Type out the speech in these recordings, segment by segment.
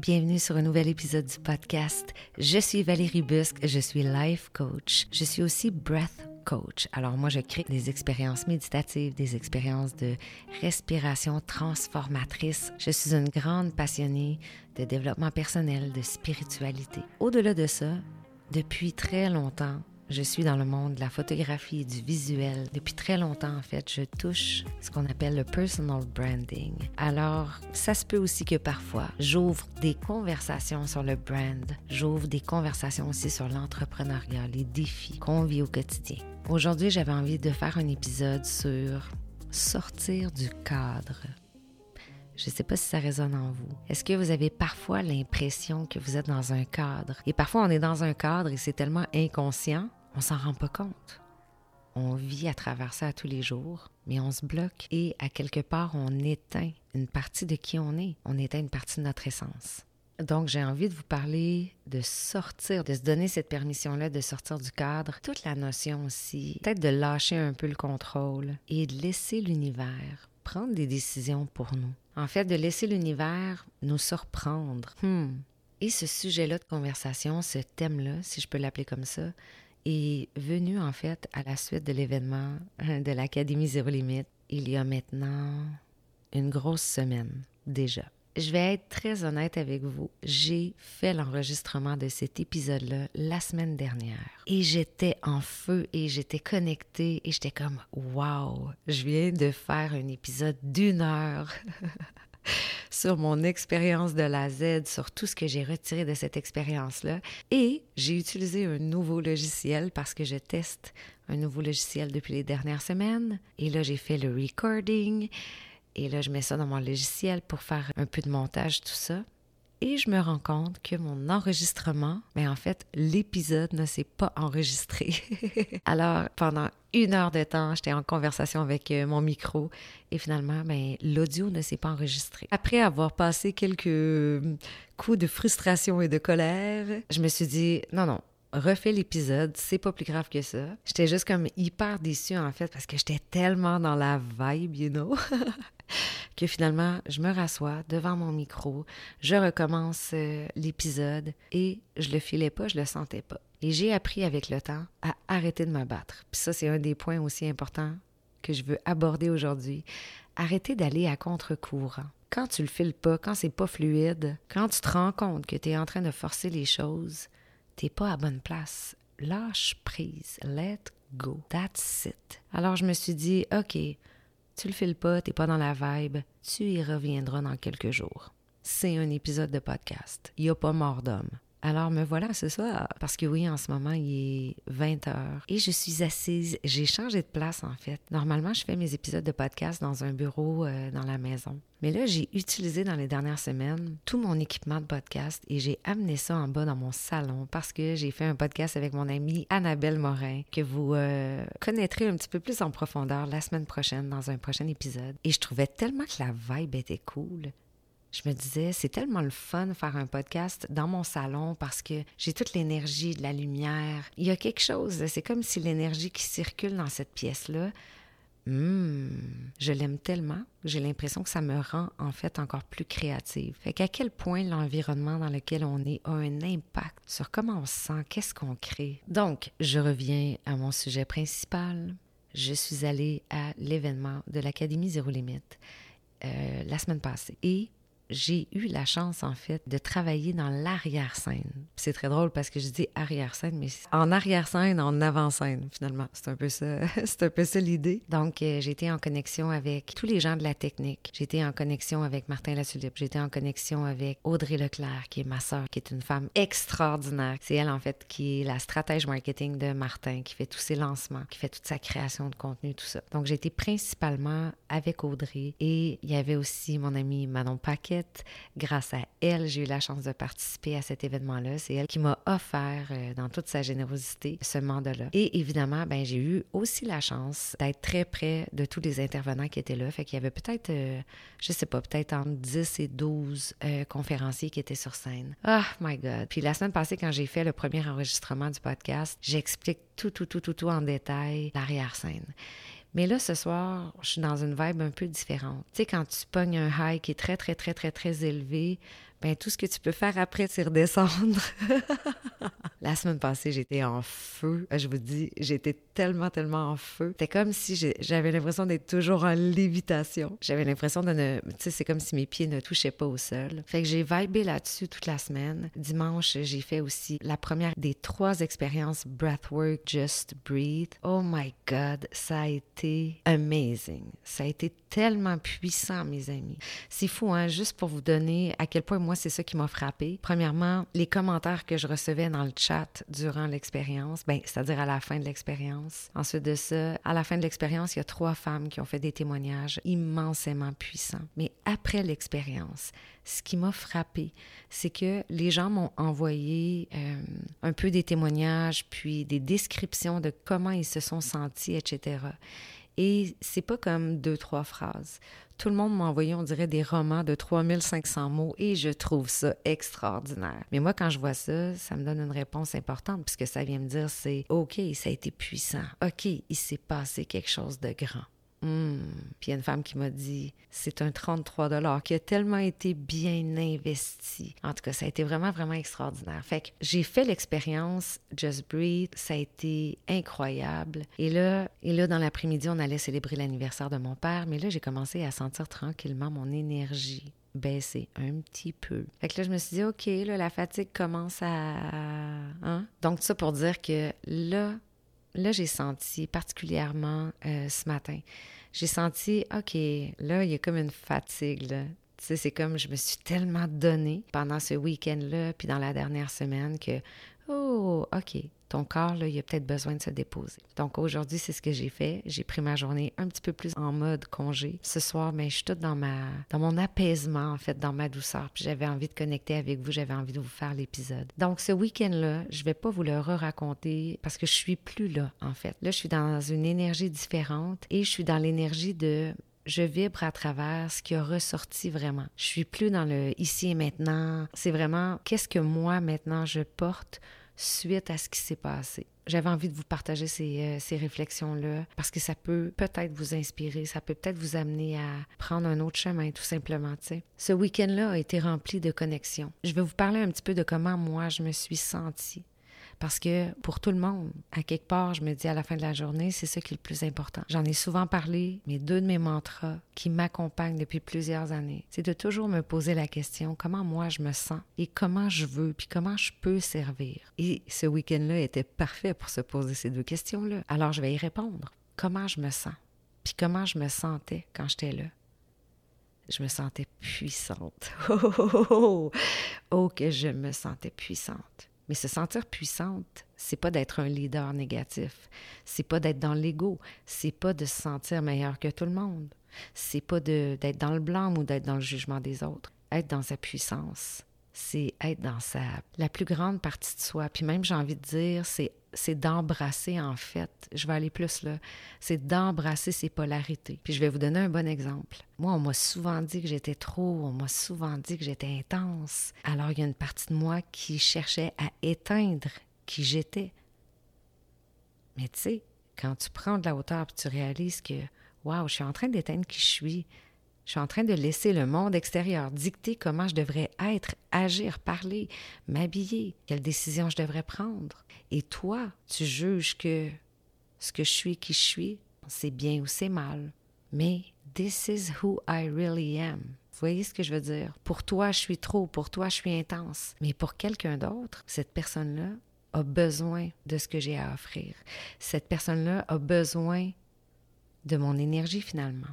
bienvenue sur un nouvel épisode du podcast. Je suis Valérie Busque, je suis life coach. Je suis aussi breath coach. Alors moi, je crée des expériences méditatives, des expériences de respiration transformatrice. Je suis une grande passionnée de développement personnel, de spiritualité. Au-delà de ça, depuis très longtemps, je suis dans le monde de la photographie et du visuel. Depuis très longtemps, en fait, je touche ce qu'on appelle le personal branding. Alors, ça se peut aussi que parfois, j'ouvre des conversations sur le brand. J'ouvre des conversations aussi sur l'entrepreneuriat, les défis qu'on vit au quotidien. Aujourd'hui, j'avais envie de faire un épisode sur sortir du cadre. Je ne sais pas si ça résonne en vous. Est-ce que vous avez parfois l'impression que vous êtes dans un cadre? Et parfois, on est dans un cadre et c'est tellement inconscient, on s'en rend pas compte. On vit à travers ça tous les jours, mais on se bloque et à quelque part, on éteint une partie de qui on est. On éteint une partie de notre essence. Donc, j'ai envie de vous parler de sortir, de se donner cette permission-là de sortir du cadre. Toute la notion aussi, peut-être de lâcher un peu le contrôle et de laisser l'univers prendre des décisions pour nous. En fait, de laisser l'univers nous surprendre. Hmm. Et ce sujet-là de conversation, ce thème-là, si je peux l'appeler comme ça, est venu en fait à la suite de l'événement de l'Académie Zéro Limite il y a maintenant une grosse semaine déjà. Je vais être très honnête avec vous. J'ai fait l'enregistrement de cet épisode-là la semaine dernière. Et j'étais en feu et j'étais connectée et j'étais comme Wow, je viens de faire un épisode d'une heure. sur mon expérience de la Z, sur tout ce que j'ai retiré de cette expérience-là. Et j'ai utilisé un nouveau logiciel parce que je teste un nouveau logiciel depuis les dernières semaines. Et là, j'ai fait le recording. Et là, je mets ça dans mon logiciel pour faire un peu de montage, tout ça. Et je me rends compte que mon enregistrement, mais en fait, l'épisode ne s'est pas enregistré. Alors, pendant une heure de temps, j'étais en conversation avec euh, mon micro et finalement, ben, l'audio ne s'est pas enregistré. Après avoir passé quelques coups de frustration et de colère, je me suis dit, non, non, refais l'épisode, c'est pas plus grave que ça. J'étais juste comme hyper déçue en fait parce que j'étais tellement dans la vibe, you know, que finalement je me rassois devant mon micro, je recommence euh, l'épisode et je le filais pas, je le sentais pas. Et j'ai appris avec le temps à arrêter de me battre. Puis ça c'est un des points aussi importants que je veux aborder aujourd'hui. Arrêter d'aller à contre-courant. Quand tu le files pas, quand c'est pas fluide, quand tu te rends compte que tu es en train de forcer les choses, t'es pas à bonne place. Lâche prise. Let go. That's it. Alors je me suis dit, OK, tu le files pas, t'es pas dans la vibe, tu y reviendras dans quelques jours. C'est un épisode de podcast. Il a pas mort d'homme. Alors me voilà ce soir, parce que oui, en ce moment, il est 20 heures et je suis assise. J'ai changé de place en fait. Normalement, je fais mes épisodes de podcast dans un bureau euh, dans la maison. Mais là, j'ai utilisé dans les dernières semaines tout mon équipement de podcast et j'ai amené ça en bas dans mon salon parce que j'ai fait un podcast avec mon amie Annabelle Morin que vous euh, connaîtrez un petit peu plus en profondeur la semaine prochaine dans un prochain épisode. Et je trouvais tellement que la vibe était cool je me disais, c'est tellement le fun de faire un podcast dans mon salon parce que j'ai toute l'énergie, de la lumière. Il y a quelque chose, c'est comme si l'énergie qui circule dans cette pièce-là, hmm, je l'aime tellement, j'ai l'impression que ça me rend en fait encore plus créative. Fait qu'à quel point l'environnement dans lequel on est a un impact sur comment on se sent, qu'est-ce qu'on crée? Donc, je reviens à mon sujet principal. Je suis allée à l'événement de l'Académie Zéro Limite euh, la semaine passée et j'ai eu la chance, en fait, de travailler dans l'arrière-scène. C'est très drôle parce que je dis arrière-scène, mais en arrière-scène, en avant-scène, finalement. C'est un peu ça, c'est un peu ça l'idée. Donc, euh, été en connexion avec tous les gens de la technique. J'étais en connexion avec Martin Latulippe. J'étais en connexion avec Audrey Leclerc, qui est ma sœur, qui est une femme extraordinaire. C'est elle, en fait, qui est la stratège marketing de Martin, qui fait tous ses lancements, qui fait toute sa création de contenu, tout ça. Donc, j'étais principalement avec Audrey et il y avait aussi mon ami Manon Paquet Grâce à elle, j'ai eu la chance de participer à cet événement-là. C'est elle qui m'a offert, euh, dans toute sa générosité, ce mandat-là. Et évidemment, ben, j'ai eu aussi la chance d'être très près de tous les intervenants qui étaient là. Fait qu'il y avait peut-être, euh, je sais pas, peut-être entre 10 et 12 euh, conférenciers qui étaient sur scène. Oh my God. Puis la semaine passée, quand j'ai fait le premier enregistrement du podcast, j'explique tout, tout, tout, tout, tout en détail l'arrière-scène. Mais là, ce soir, je suis dans une vibe un peu différente. Tu sais, quand tu pognes un high qui est très, très, très, très, très élevé, ben tout ce que tu peux faire après, c'est redescendre. La semaine passée, j'étais en feu. Je vous dis, j'étais tellement, tellement en feu. C'était comme si j'avais l'impression d'être toujours en lévitation. J'avais l'impression de ne... Tu sais, c'est comme si mes pieds ne touchaient pas au sol. Fait que j'ai vibé là-dessus toute la semaine. Dimanche, j'ai fait aussi la première des trois expériences Breathwork Just Breathe. Oh my God, ça a été amazing. Ça a été tellement puissant, mes amis. C'est fou, hein? Juste pour vous donner à quel point c'est ça qui m'a frappé. Premièrement, les commentaires que je recevais dans le chat durant l'expérience, ben, c'est-à-dire à la fin de l'expérience. Ensuite de ça, à la fin de l'expérience, il y a trois femmes qui ont fait des témoignages immensément puissants. Mais après l'expérience, ce qui m'a frappé, c'est que les gens m'ont envoyé euh, un peu des témoignages, puis des descriptions de comment ils se sont sentis, etc. Et c'est pas comme deux, trois phrases. Tout le monde m'a envoyé, on dirait, des romans de 3500 mots et je trouve ça extraordinaire. Mais moi, quand je vois ça, ça me donne une réponse importante puisque ça vient me dire c'est OK, ça a été puissant. OK, il s'est passé quelque chose de grand. Hmm. Puis y a une femme qui m'a dit c'est un 33 qui a tellement été bien investi. En tout cas, ça a été vraiment, vraiment extraordinaire. Fait que j'ai fait l'expérience Just Breathe, ça a été incroyable. Et là, et là dans l'après-midi, on allait célébrer l'anniversaire de mon père, mais là, j'ai commencé à sentir tranquillement mon énergie baisser un petit peu. Fait que là, je me suis dit, OK, là, la fatigue commence à... Hein? Donc, ça pour dire que là, là, j'ai senti particulièrement euh, ce matin, j'ai senti, OK, là, il y a comme une fatigue, là. Tu sais, c'est comme je me suis tellement donnée pendant ce week-end-là, puis dans la dernière semaine, que, oh, OK, ton corps, là, il a peut-être besoin de se déposer. Donc aujourd'hui, c'est ce que j'ai fait. J'ai pris ma journée un petit peu plus en mode congé. Ce soir, mais je suis toute dans ma dans mon apaisement, en fait, dans ma douceur. Puis j'avais envie de connecter avec vous, j'avais envie de vous faire l'épisode. Donc ce week-end-là, je vais pas vous le raconter parce que je suis plus là, en fait. Là, je suis dans une énergie différente et je suis dans l'énergie de je vibre à travers ce qui a ressorti vraiment. Je suis plus dans le ici et maintenant. C'est vraiment qu'est-ce que moi maintenant je porte suite à ce qui s'est passé. J'avais envie de vous partager ces, euh, ces réflexions-là parce que ça peut peut-être vous inspirer, ça peut peut-être vous amener à prendre un autre chemin, tout simplement. sais. Ce week-end-là a été rempli de connexions. Je vais vous parler un petit peu de comment moi je me suis sentie parce que pour tout le monde, à quelque part, je me dis à la fin de la journée, c'est ça qui est le plus important. J'en ai souvent parlé, mais deux de mes mantras qui m'accompagnent depuis plusieurs années, c'est de toujours me poser la question comment moi je me sens et comment je veux, puis comment je peux servir. Et ce week-end-là était parfait pour se poser ces deux questions-là. Alors je vais y répondre. Comment je me sens? Puis comment je me sentais quand j'étais là? je me sentais puissante. Oh, oh, oh, oh, que je me sentais puissante. Mais se sentir puissante, c'est pas d'être un leader négatif, c'est pas d'être dans l'ego, c'est pas de se sentir meilleur que tout le monde, c'est pas d'être dans le blanc ou d'être dans le jugement des autres. Être dans sa puissance, c'est être dans sa la plus grande partie de soi. Puis même j'ai envie de dire, c'est d'embrasser en fait. Je vais aller plus là. C'est d'embrasser ses polarités. Puis je vais vous donner un bon exemple. Moi, on m'a souvent dit que j'étais trop, on m'a souvent dit que j'étais intense. Alors il y a une partie de moi qui cherchait à éteindre qui j'étais. Mais tu sais, quand tu prends de la hauteur et tu réalises que waouh, je suis en train d'éteindre qui je suis, je suis en train de laisser le monde extérieur dicter comment je devrais être, agir, parler, m'habiller, quelles décisions je devrais prendre. Et toi, tu juges que ce que je suis, qui je suis, c'est bien ou c'est mal. Mais this is who I really am. Vous voyez ce que je veux dire? Pour toi, je suis trop, pour toi, je suis intense. Mais pour quelqu'un d'autre, cette personne-là a besoin de ce que j'ai à offrir. Cette personne-là a besoin de mon énergie finalement.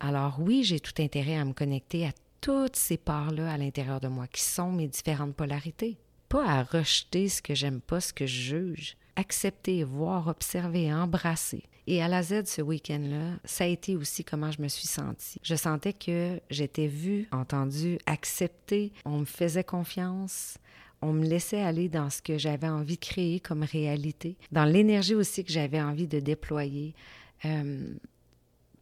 Alors oui, j'ai tout intérêt à me connecter à toutes ces parts-là à l'intérieur de moi, qui sont mes différentes polarités. Pas à rejeter ce que j'aime pas, ce que je juge. Accepter, voir, observer, embrasser. Et à la Z, ce week-end-là, ça a été aussi comment je me suis sentie. Je sentais que j'étais vue, entendue, acceptée. On me faisait confiance. On me laissait aller dans ce que j'avais envie de créer comme réalité, dans l'énergie aussi que j'avais envie de déployer. Euh,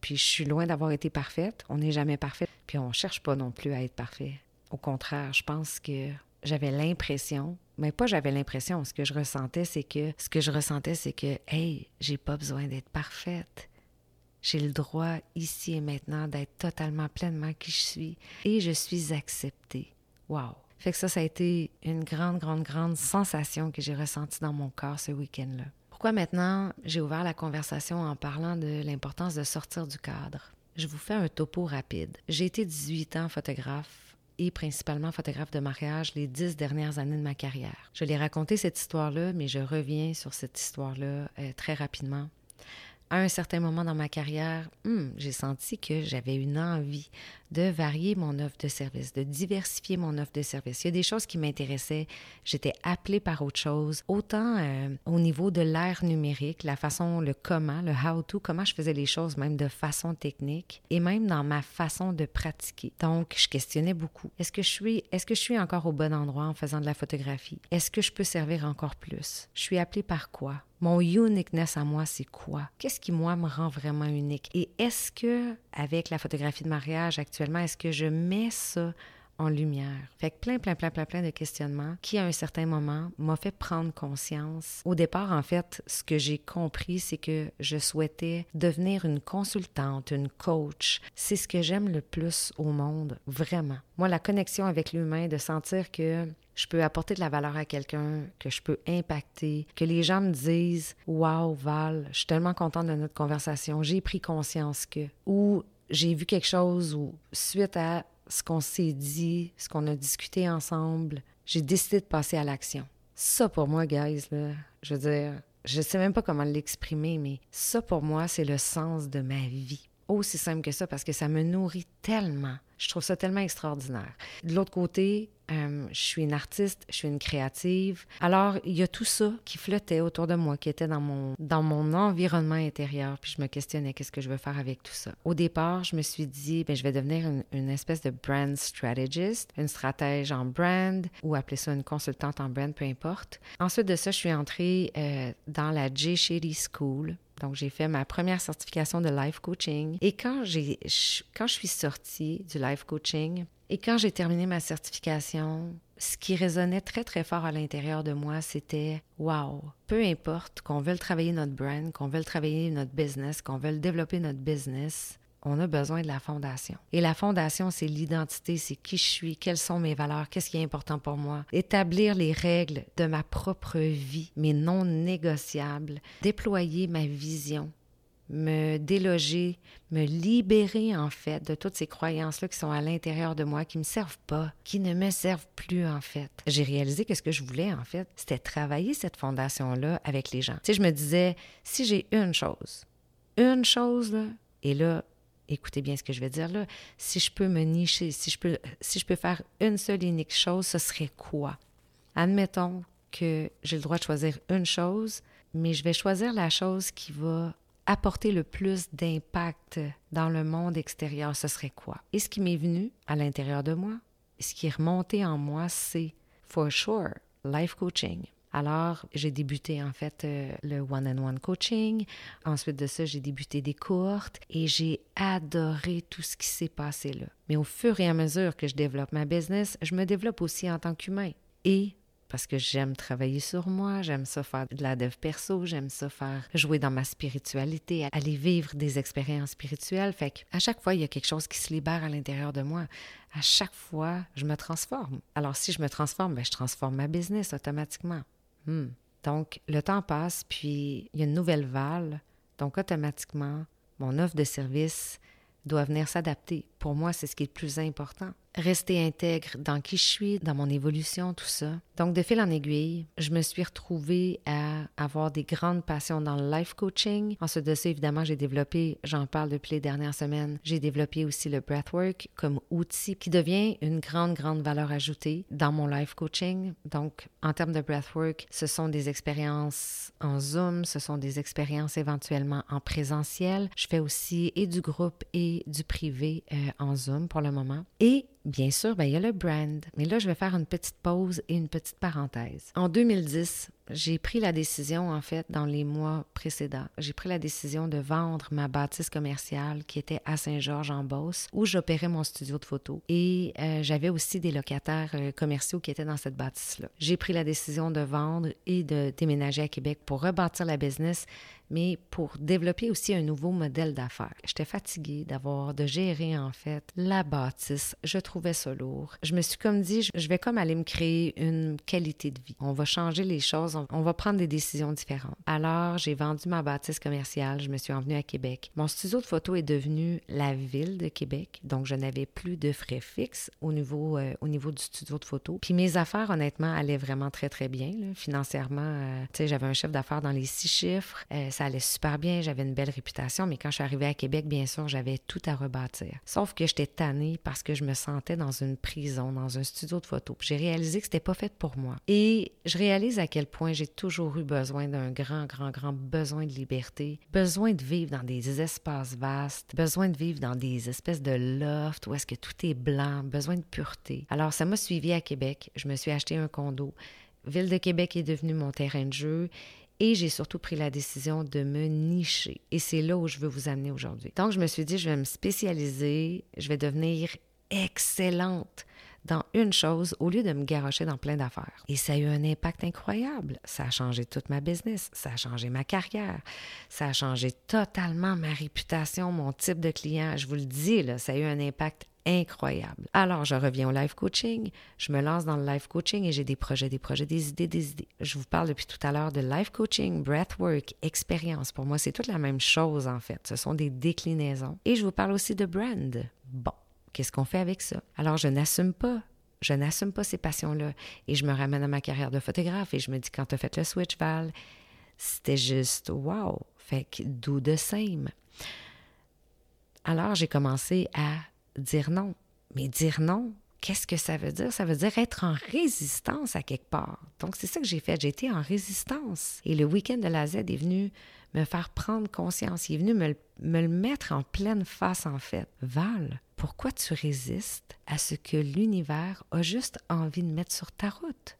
puis je suis loin d'avoir été parfaite. On n'est jamais parfaite. Puis on ne cherche pas non plus à être parfait. Au contraire, je pense que j'avais l'impression, mais pas j'avais l'impression, ce que je ressentais, c'est que ce que je ressentais, c'est que hey, j'ai pas besoin d'être parfaite. J'ai le droit ici et maintenant d'être totalement pleinement qui je suis et je suis acceptée. Wow. Fait que ça, ça a été une grande, grande, grande sensation que j'ai ressentie dans mon corps ce week-end-là. Pourquoi maintenant j'ai ouvert la conversation en parlant de l'importance de sortir du cadre? Je vous fais un topo rapide. J'ai été 18 ans photographe et principalement photographe de mariage les dix dernières années de ma carrière. Je l'ai raconté cette histoire-là, mais je reviens sur cette histoire-là euh, très rapidement à un certain moment dans ma carrière, hmm, j'ai senti que j'avais une envie de varier mon offre de service, de diversifier mon offre de service. Il y a des choses qui m'intéressaient. J'étais appelée par autre chose, autant euh, au niveau de l'ère numérique, la façon, le comment, le how-to, comment je faisais les choses, même de façon technique, et même dans ma façon de pratiquer. Donc, je questionnais beaucoup. Est-ce que je suis, est-ce que je suis encore au bon endroit en faisant de la photographie? Est-ce que je peux servir encore plus? Je suis appelée par quoi? Mon uniqueness à moi, c'est quoi? Qu'est-ce qui, moi, me rend vraiment unique? Et est-ce que, avec la photographie de mariage est-ce que je mets ça en lumière? Fait que plein, plein, plein, plein, plein de questionnements qui, à un certain moment, m'a fait prendre conscience. Au départ, en fait, ce que j'ai compris, c'est que je souhaitais devenir une consultante, une coach. C'est ce que j'aime le plus au monde, vraiment. Moi, la connexion avec l'humain, de sentir que je peux apporter de la valeur à quelqu'un, que je peux impacter, que les gens me disent Waouh, Val, je suis tellement contente de notre conversation, j'ai pris conscience que. J'ai vu quelque chose, ou suite à ce qu'on s'est dit, ce qu'on a discuté ensemble, j'ai décidé de passer à l'action. Ça, pour moi, guys, là, je veux dire, je sais même pas comment l'exprimer, mais ça, pour moi, c'est le sens de ma vie. Aussi simple que ça, parce que ça me nourrit tellement. Je trouve ça tellement extraordinaire. De l'autre côté, euh, je suis une artiste, je suis une créative. Alors, il y a tout ça qui flottait autour de moi, qui était dans mon, dans mon environnement intérieur. Puis je me questionnais qu'est-ce que je veux faire avec tout ça? Au départ, je me suis dit, ben, je vais devenir une, espèce de brand strategist, une stratège en brand, ou appeler ça une consultante en brand, peu importe. Ensuite de ça, je suis entrée euh, dans la J. Shady School. Donc, j'ai fait ma première certification de life coaching. Et quand, j'ai, quand je suis sortie du life coaching, et quand j'ai terminé ma certification, ce qui résonnait très très fort à l'intérieur de moi, c'était wow, peu importe qu'on veuille travailler notre brand, qu'on veuille travailler notre business, qu'on veuille développer notre business, on a besoin de la fondation. Et la fondation, c'est l'identité, c'est qui je suis, quelles sont mes valeurs, qu'est-ce qui est important pour moi. Établir les règles de ma propre vie, mais non négociables. Déployer ma vision, me déloger, me libérer en fait de toutes ces croyances-là qui sont à l'intérieur de moi, qui ne me servent pas, qui ne me servent plus en fait. J'ai réalisé que ce que je voulais en fait, c'était travailler cette fondation-là avec les gens. Tu sais, je me disais, si j'ai une chose, une chose, là, et là, écoutez bien ce que je vais dire là, si je peux me nicher, si je peux, si je peux faire une seule unique chose, ce serait quoi? Admettons que j'ai le droit de choisir une chose, mais je vais choisir la chose qui va apporter le plus d'impact dans le monde extérieur, ce serait quoi? Et ce qui m'est venu à l'intérieur de moi, ce qui est remonté en moi, c'est for sure life coaching. Alors, j'ai débuté en fait euh, le one-on-one coaching. Ensuite de ça, j'ai débuté des courtes et j'ai adoré tout ce qui s'est passé là. Mais au fur et à mesure que je développe ma business, je me développe aussi en tant qu'humain. Et parce que j'aime travailler sur moi, j'aime ça faire de la dev perso, j'aime ça faire jouer dans ma spiritualité, aller vivre des expériences spirituelles. Fait à chaque fois, il y a quelque chose qui se libère à l'intérieur de moi. À chaque fois, je me transforme. Alors, si je me transforme, ben, je transforme ma business automatiquement. Hmm. Donc, le temps passe, puis il y a une nouvelle vague. Donc, automatiquement, mon offre de service doit venir s'adapter. Pour moi, c'est ce qui est le plus important rester intègre dans qui je suis, dans mon évolution, tout ça. Donc, de fil en aiguille, je me suis retrouvée à avoir des grandes passions dans le life coaching. Ensuite de ça, évidemment, j'ai développé, j'en parle depuis les dernières semaines, j'ai développé aussi le breathwork comme outil qui devient une grande, grande valeur ajoutée dans mon life coaching. Donc, en termes de breathwork, ce sont des expériences en Zoom, ce sont des expériences éventuellement en présentiel. Je fais aussi et du groupe et du privé euh, en Zoom pour le moment. Et Bien sûr, ben, il y a le brand. Mais là, je vais faire une petite pause et une petite parenthèse. En 2010, j'ai pris la décision, en fait, dans les mois précédents, j'ai pris la décision de vendre ma bâtisse commerciale qui était à Saint-Georges-en-Beauce, où j'opérais mon studio de photo. Et euh, j'avais aussi des locataires euh, commerciaux qui étaient dans cette bâtisse-là. J'ai pris la décision de vendre et de déménager à Québec pour rebâtir la business mais pour développer aussi un nouveau modèle d'affaires. J'étais fatiguée d'avoir, de gérer en fait la bâtisse. Je trouvais ça lourd. Je me suis comme dit, je vais comme aller me créer une qualité de vie. On va changer les choses, on va prendre des décisions différentes. Alors, j'ai vendu ma bâtisse commerciale, je me suis envenue à Québec. Mon studio de photo est devenu la ville de Québec, donc je n'avais plus de frais fixes au niveau, euh, au niveau du studio de photo. Puis mes affaires, honnêtement, allaient vraiment très, très bien. Financièrement, euh, tu sais, j'avais un chef d'affaires dans les six chiffres. Euh, ça allait super bien, j'avais une belle réputation, mais quand je suis arrivée à Québec, bien sûr, j'avais tout à rebâtir. Sauf que j'étais tannée parce que je me sentais dans une prison, dans un studio de photo. J'ai réalisé que c'était pas fait pour moi. Et je réalise à quel point j'ai toujours eu besoin d'un grand, grand, grand besoin de liberté, besoin de vivre dans des espaces vastes, besoin de vivre dans des espèces de lofts où est-ce que tout est blanc, besoin de pureté. Alors, ça m'a suivi à Québec. Je me suis acheté un condo. Ville de Québec est devenu mon terrain de jeu et j'ai surtout pris la décision de me nicher. Et c'est là où je veux vous amener aujourd'hui. Donc, je me suis dit, je vais me spécialiser, je vais devenir excellente dans une chose au lieu de me garrocher dans plein d'affaires. Et ça a eu un impact incroyable. Ça a changé toute ma business, ça a changé ma carrière, ça a changé totalement ma réputation, mon type de client. Je vous le dis, là, ça a eu un impact incroyable. Alors, je reviens au life coaching, je me lance dans le life coaching et j'ai des projets, des projets, des idées, des idées. Je vous parle depuis tout à l'heure de life coaching, breathwork, expérience. Pour moi, c'est toute la même chose en fait. Ce sont des déclinaisons. Et je vous parle aussi de brand. Bon, qu'est-ce qu'on fait avec ça? Alors, je n'assume pas je n'assume pas ces passions-là. Et je me ramène à ma carrière de photographe et je me dis, quand tu as fait le switch, Val, c'était juste wow. Fait que do the same. Alors, j'ai commencé à dire non. Mais dire non, qu'est-ce que ça veut dire? Ça veut dire être en résistance à quelque part. Donc, c'est ça que j'ai fait. Été en résistance. Et le week-end de la Z est venu me faire prendre conscience. Il est venu me, me le mettre en pleine face, en fait. Val, pourquoi tu résistes à ce que l'univers a juste envie de mettre sur ta route?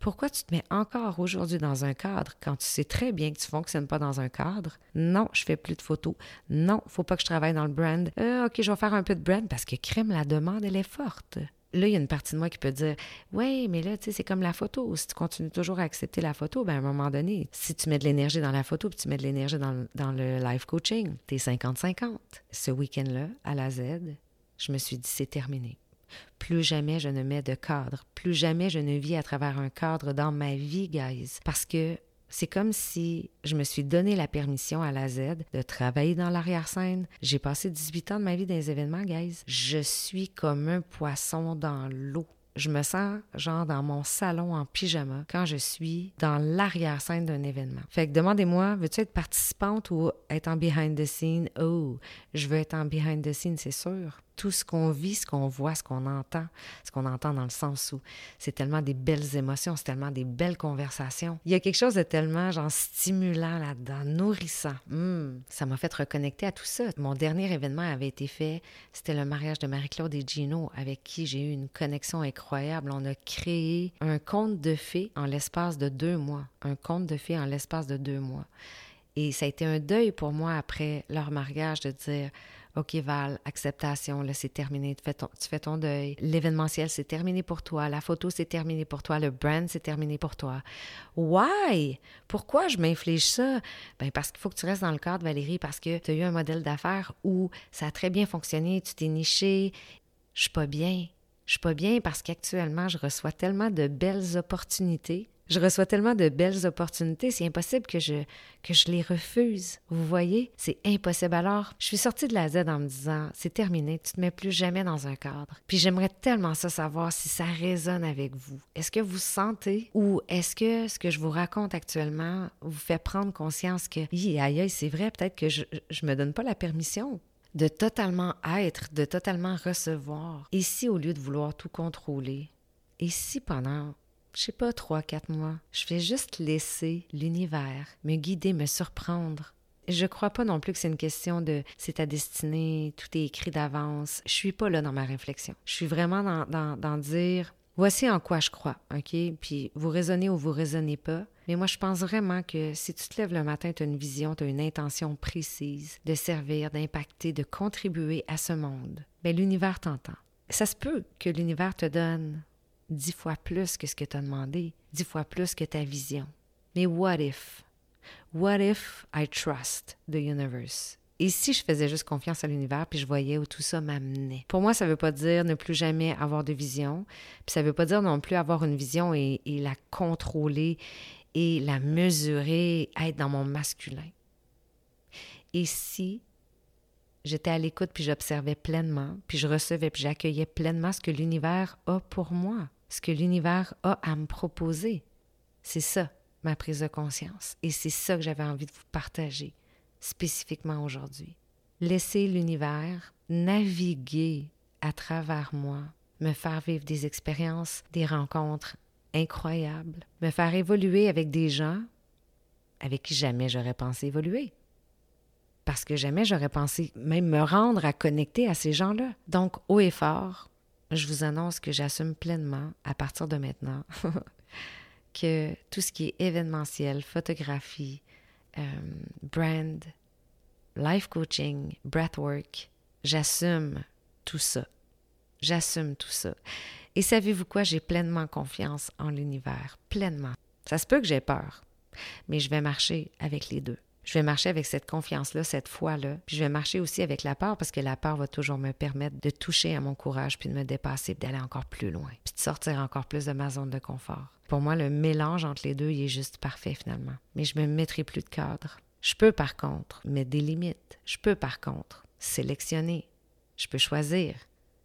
Pourquoi tu te mets encore aujourd'hui dans un cadre quand tu sais très bien que tu ne fonctionnes pas dans un cadre? Non, je fais plus de photos. Non, faut pas que je travaille dans le brand. Euh, OK, je vais faire un peu de brand parce que crème, la demande, elle est forte. Là, il y a une partie de moi qui peut dire Oui, mais là, tu sais, c'est comme la photo. Si tu continues toujours à accepter la photo, ben à un moment donné, si tu mets de l'énergie dans la photo puis tu mets de l'énergie dans, le live coaching, tu es 50-50. Ce week-end-là, à la Z, je me suis dit C'est terminé. Plus jamais je ne mets de cadre. Plus jamais je ne vis à travers un cadre dans ma vie, guys. Parce que c'est comme si je me suis donné la permission à la Z de travailler dans l'arrière-scène. J'ai passé 18 ans de ma vie dans les événements, guys. Je suis comme un poisson dans l'eau. Je me sens genre dans mon salon en pyjama quand je suis dans l'arrière-scène d'un événement. Fait que demandez-moi, veux-tu être participante ou être en behind the scene? Oh, je veux être en behind the scene, c'est sûr tout ce qu'on vit, ce qu'on voit, ce qu'on entend, ce qu'on entend dans le sens où c'est tellement des belles émotions, c'est tellement des belles conversations. Il y a quelque chose de tellement genre stimulant là-dedans, nourrissant. Hmm, ça m'a fait reconnecter à tout ça. Mon dernier événement avait été fait, c'était le mariage de Marie-Claude et Gino, avec qui j'ai eu une connexion incroyable. On a créé un conte de fées en l'espace de deux mois. Un conte de fées en l'espace de deux mois. Et ça a été un deuil pour moi après leur mariage de dire OK, Val, acceptation, là, c'est terminé, tu fais ton, deuil. L'événementiel, c'est terminé pour toi. La photo, c'est terminé pour toi. Le brand, c'est terminé pour toi. Why? Pourquoi je m'inflige ça? Ben parce qu'il faut que tu restes dans le cadre, Valérie, parce que tu as eu un modèle d'affaires où ça a très bien fonctionné, tu t'es niché. Je suis pas bien. Je suis pas bien parce qu'actuellement, je reçois tellement de belles opportunités je reçois tellement de belles opportunités, c'est impossible que je, que je les refuse. Vous voyez? C'est impossible. Alors, je suis sortie de la Z en me disant, c'est terminé, tu te mets plus jamais dans un cadre. Puis j'aimerais tellement ça savoir si ça résonne avec vous. Est-ce que vous sentez ou est-ce que ce que je vous raconte actuellement vous fait prendre conscience que, aïe, aïe, c'est vrai, peut-être que je, je me donne pas la permission de totalement être, de totalement recevoir. Et si au lieu de vouloir tout contrôler, et si pendant je sais pas, trois, quatre mois. Je vais juste laisser l'univers me guider, me surprendre. Je crois pas non plus que c'est une question de c'est ta destinée, tout est écrit d'avance. Je suis pas là dans ma réflexion. Je suis vraiment dans, dans, dire voici en quoi je crois, OK? Puis vous raisonnez ou vous raisonnez pas, Mais moi, je pense vraiment que si tu te lèves le matin, tu as une vision, tu as une intention précise de servir, d'impacter, de contribuer à ce monde, bien, l'univers t'entend. Ça se peut que l'univers te donne dix fois plus que ce que tu as demandé, dix fois plus que ta vision. Mais what if? What if I trust the universe? Et si je faisais juste confiance à l'univers, puis je voyais où tout ça m'amenait? Pour moi, ça ne veut pas dire ne plus jamais avoir de vision, puis ça ne veut pas dire non plus avoir une vision et, et la contrôler et la mesurer, être dans mon masculin. Et si j'étais à l'écoute, puis j'observais pleinement, puis je recevais, puis j'accueillais pleinement ce que l'univers a pour moi, ce que l'univers a à me proposer. C'est ça, ma prise de conscience. Et c'est ça que j'avais envie de vous partager spécifiquement aujourd'hui. Laisser l'univers naviguer à travers moi, me faire vivre des expériences, des rencontres incroyables, me faire évoluer avec des gens avec qui jamais j'aurais pensé évoluer. Parce que jamais j'aurais pensé même me rendre à connecter à ces gens-là. Donc, haut et fort, je vous annonce que j'assume pleinement, à partir de maintenant, que tout ce qui est événementiel, photographie, euh, brand, life coaching, breathwork, j'assume tout ça. J'assume tout ça. Et savez-vous quoi? J'ai pleinement confiance en l'univers. Pleinement. Ça se peut que j'ai peur, mais je vais marcher avec les deux. Je vais marcher avec cette confiance-là, cette foi-là. Puis je vais marcher aussi avec la peur parce que la peur va toujours me permettre de toucher à mon courage, puis de me dépasser, d'aller encore plus loin, puis de sortir encore plus de ma zone de confort. Pour moi, le mélange entre les deux, il est juste parfait finalement. Mais je me mettrai plus de cadre. Je peux par contre mettre des limites. Je peux par contre sélectionner. Je peux choisir.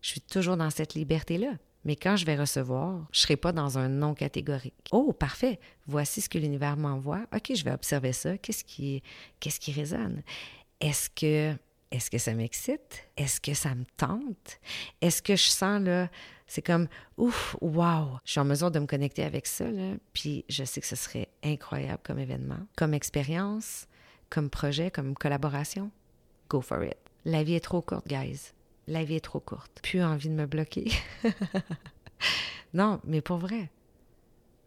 Je suis toujours dans cette liberté-là. Mais quand je vais recevoir, je ne serai pas dans un non catégorique. Oh, parfait. Voici ce que l'univers m'envoie. OK, je vais observer ça. Qu'est-ce qui, qu'est-ce qui résonne? Est-ce que, est-ce que ça m'excite? Est-ce que ça me tente? Est-ce que je sens là, c'est comme, ouf, wow, je suis en mesure de me connecter avec ça, là, puis je sais que ce serait incroyable comme événement, comme expérience, comme projet, comme collaboration. Go for it. La vie est trop courte, guys la vie est trop courte. Plus envie de me bloquer. non, mais pour vrai,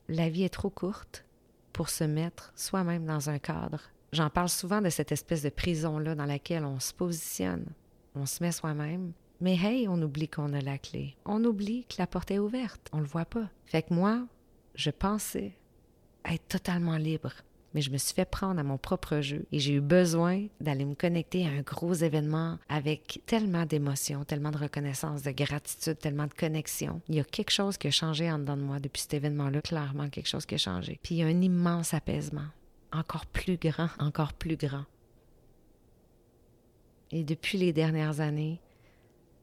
la vie est trop courte pour se mettre soi-même dans un cadre. J'en parle souvent de cette espèce de prison-là dans laquelle on se positionne, on se met soi-même. Mais hey, on oublie qu'on a la clé. On oublie que la porte est ouverte. On le voit pas. Fait que moi, je pensais être totalement libre mais je me suis fait prendre à mon propre jeu et j'ai eu besoin d'aller me connecter à un gros événement avec tellement d'émotions, tellement de reconnaissance, de gratitude, tellement de connexion. Il y a quelque chose qui a changé en dedans de moi depuis cet événement-là, clairement quelque chose qui a changé. Puis il y a un immense apaisement, encore plus grand, encore plus grand. Et depuis les dernières années,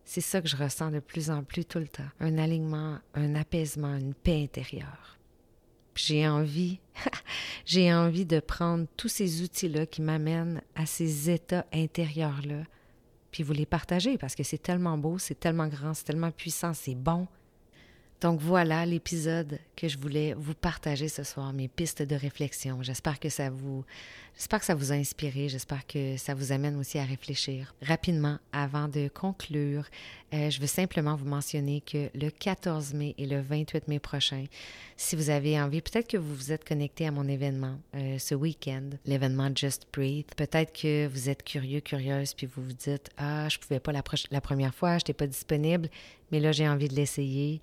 c'est ça que je ressens de plus en plus tout le temps. Un alignement, un apaisement, une paix intérieure. J'ai envie j'ai envie de prendre tous ces outils-là qui m'amènent à ces états intérieurs-là, puis vous les partager parce que c'est tellement beau, c'est tellement grand, c'est tellement puissant, c'est bon. Donc voilà l'épisode que je voulais vous partager ce soir, mes pistes de réflexion. J'espère que ça vous j'espère que ça vous a inspiré, j'espère que ça vous amène aussi à réfléchir. Rapidement, avant de conclure, euh, je veux simplement vous mentionner que le 14 mai et le 28 mai prochain, si vous avez envie, peut-être que vous vous êtes connecté à mon événement euh, ce week-end, l'événement Just Breathe. Peut-être que vous êtes curieux, curieuse, puis vous vous dites Ah, je pouvais pas la, la première fois, je n'étais pas disponible, mais là j'ai envie de l'essayer.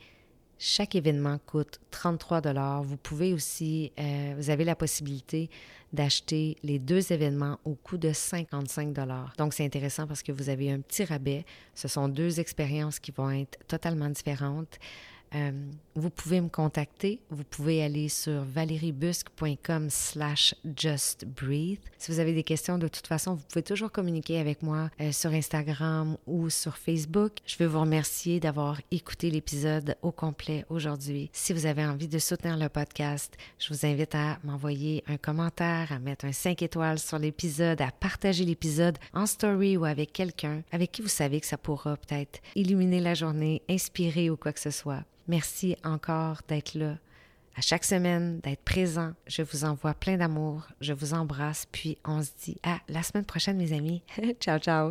Chaque événement coûte 33 dollars. Vous pouvez aussi, euh, vous avez la possibilité d'acheter les deux événements au coût de 55 dollars. Donc c'est intéressant parce que vous avez un petit rabais. Ce sont deux expériences qui vont être totalement différentes. Euh, vous pouvez me contacter. Vous pouvez aller sur valeriebusque.com slash justbreathe. Si vous avez des questions, de toute façon, vous pouvez toujours communiquer avec moi euh, sur Instagram ou sur Facebook. Je veux vous remercier d'avoir écouté l'épisode au complet aujourd'hui. Si vous avez envie de soutenir le podcast, je vous invite à m'envoyer un commentaire, à mettre un 5 étoiles sur l'épisode, à partager l'épisode en story ou avec quelqu'un avec qui vous savez que ça pourra peut-être illuminer la journée, inspirer ou quoi que ce soit. Merci encore d'être là à chaque semaine, d'être présent. Je vous envoie plein d'amour, je vous embrasse, puis on se dit à la semaine prochaine, mes amis. ciao, ciao.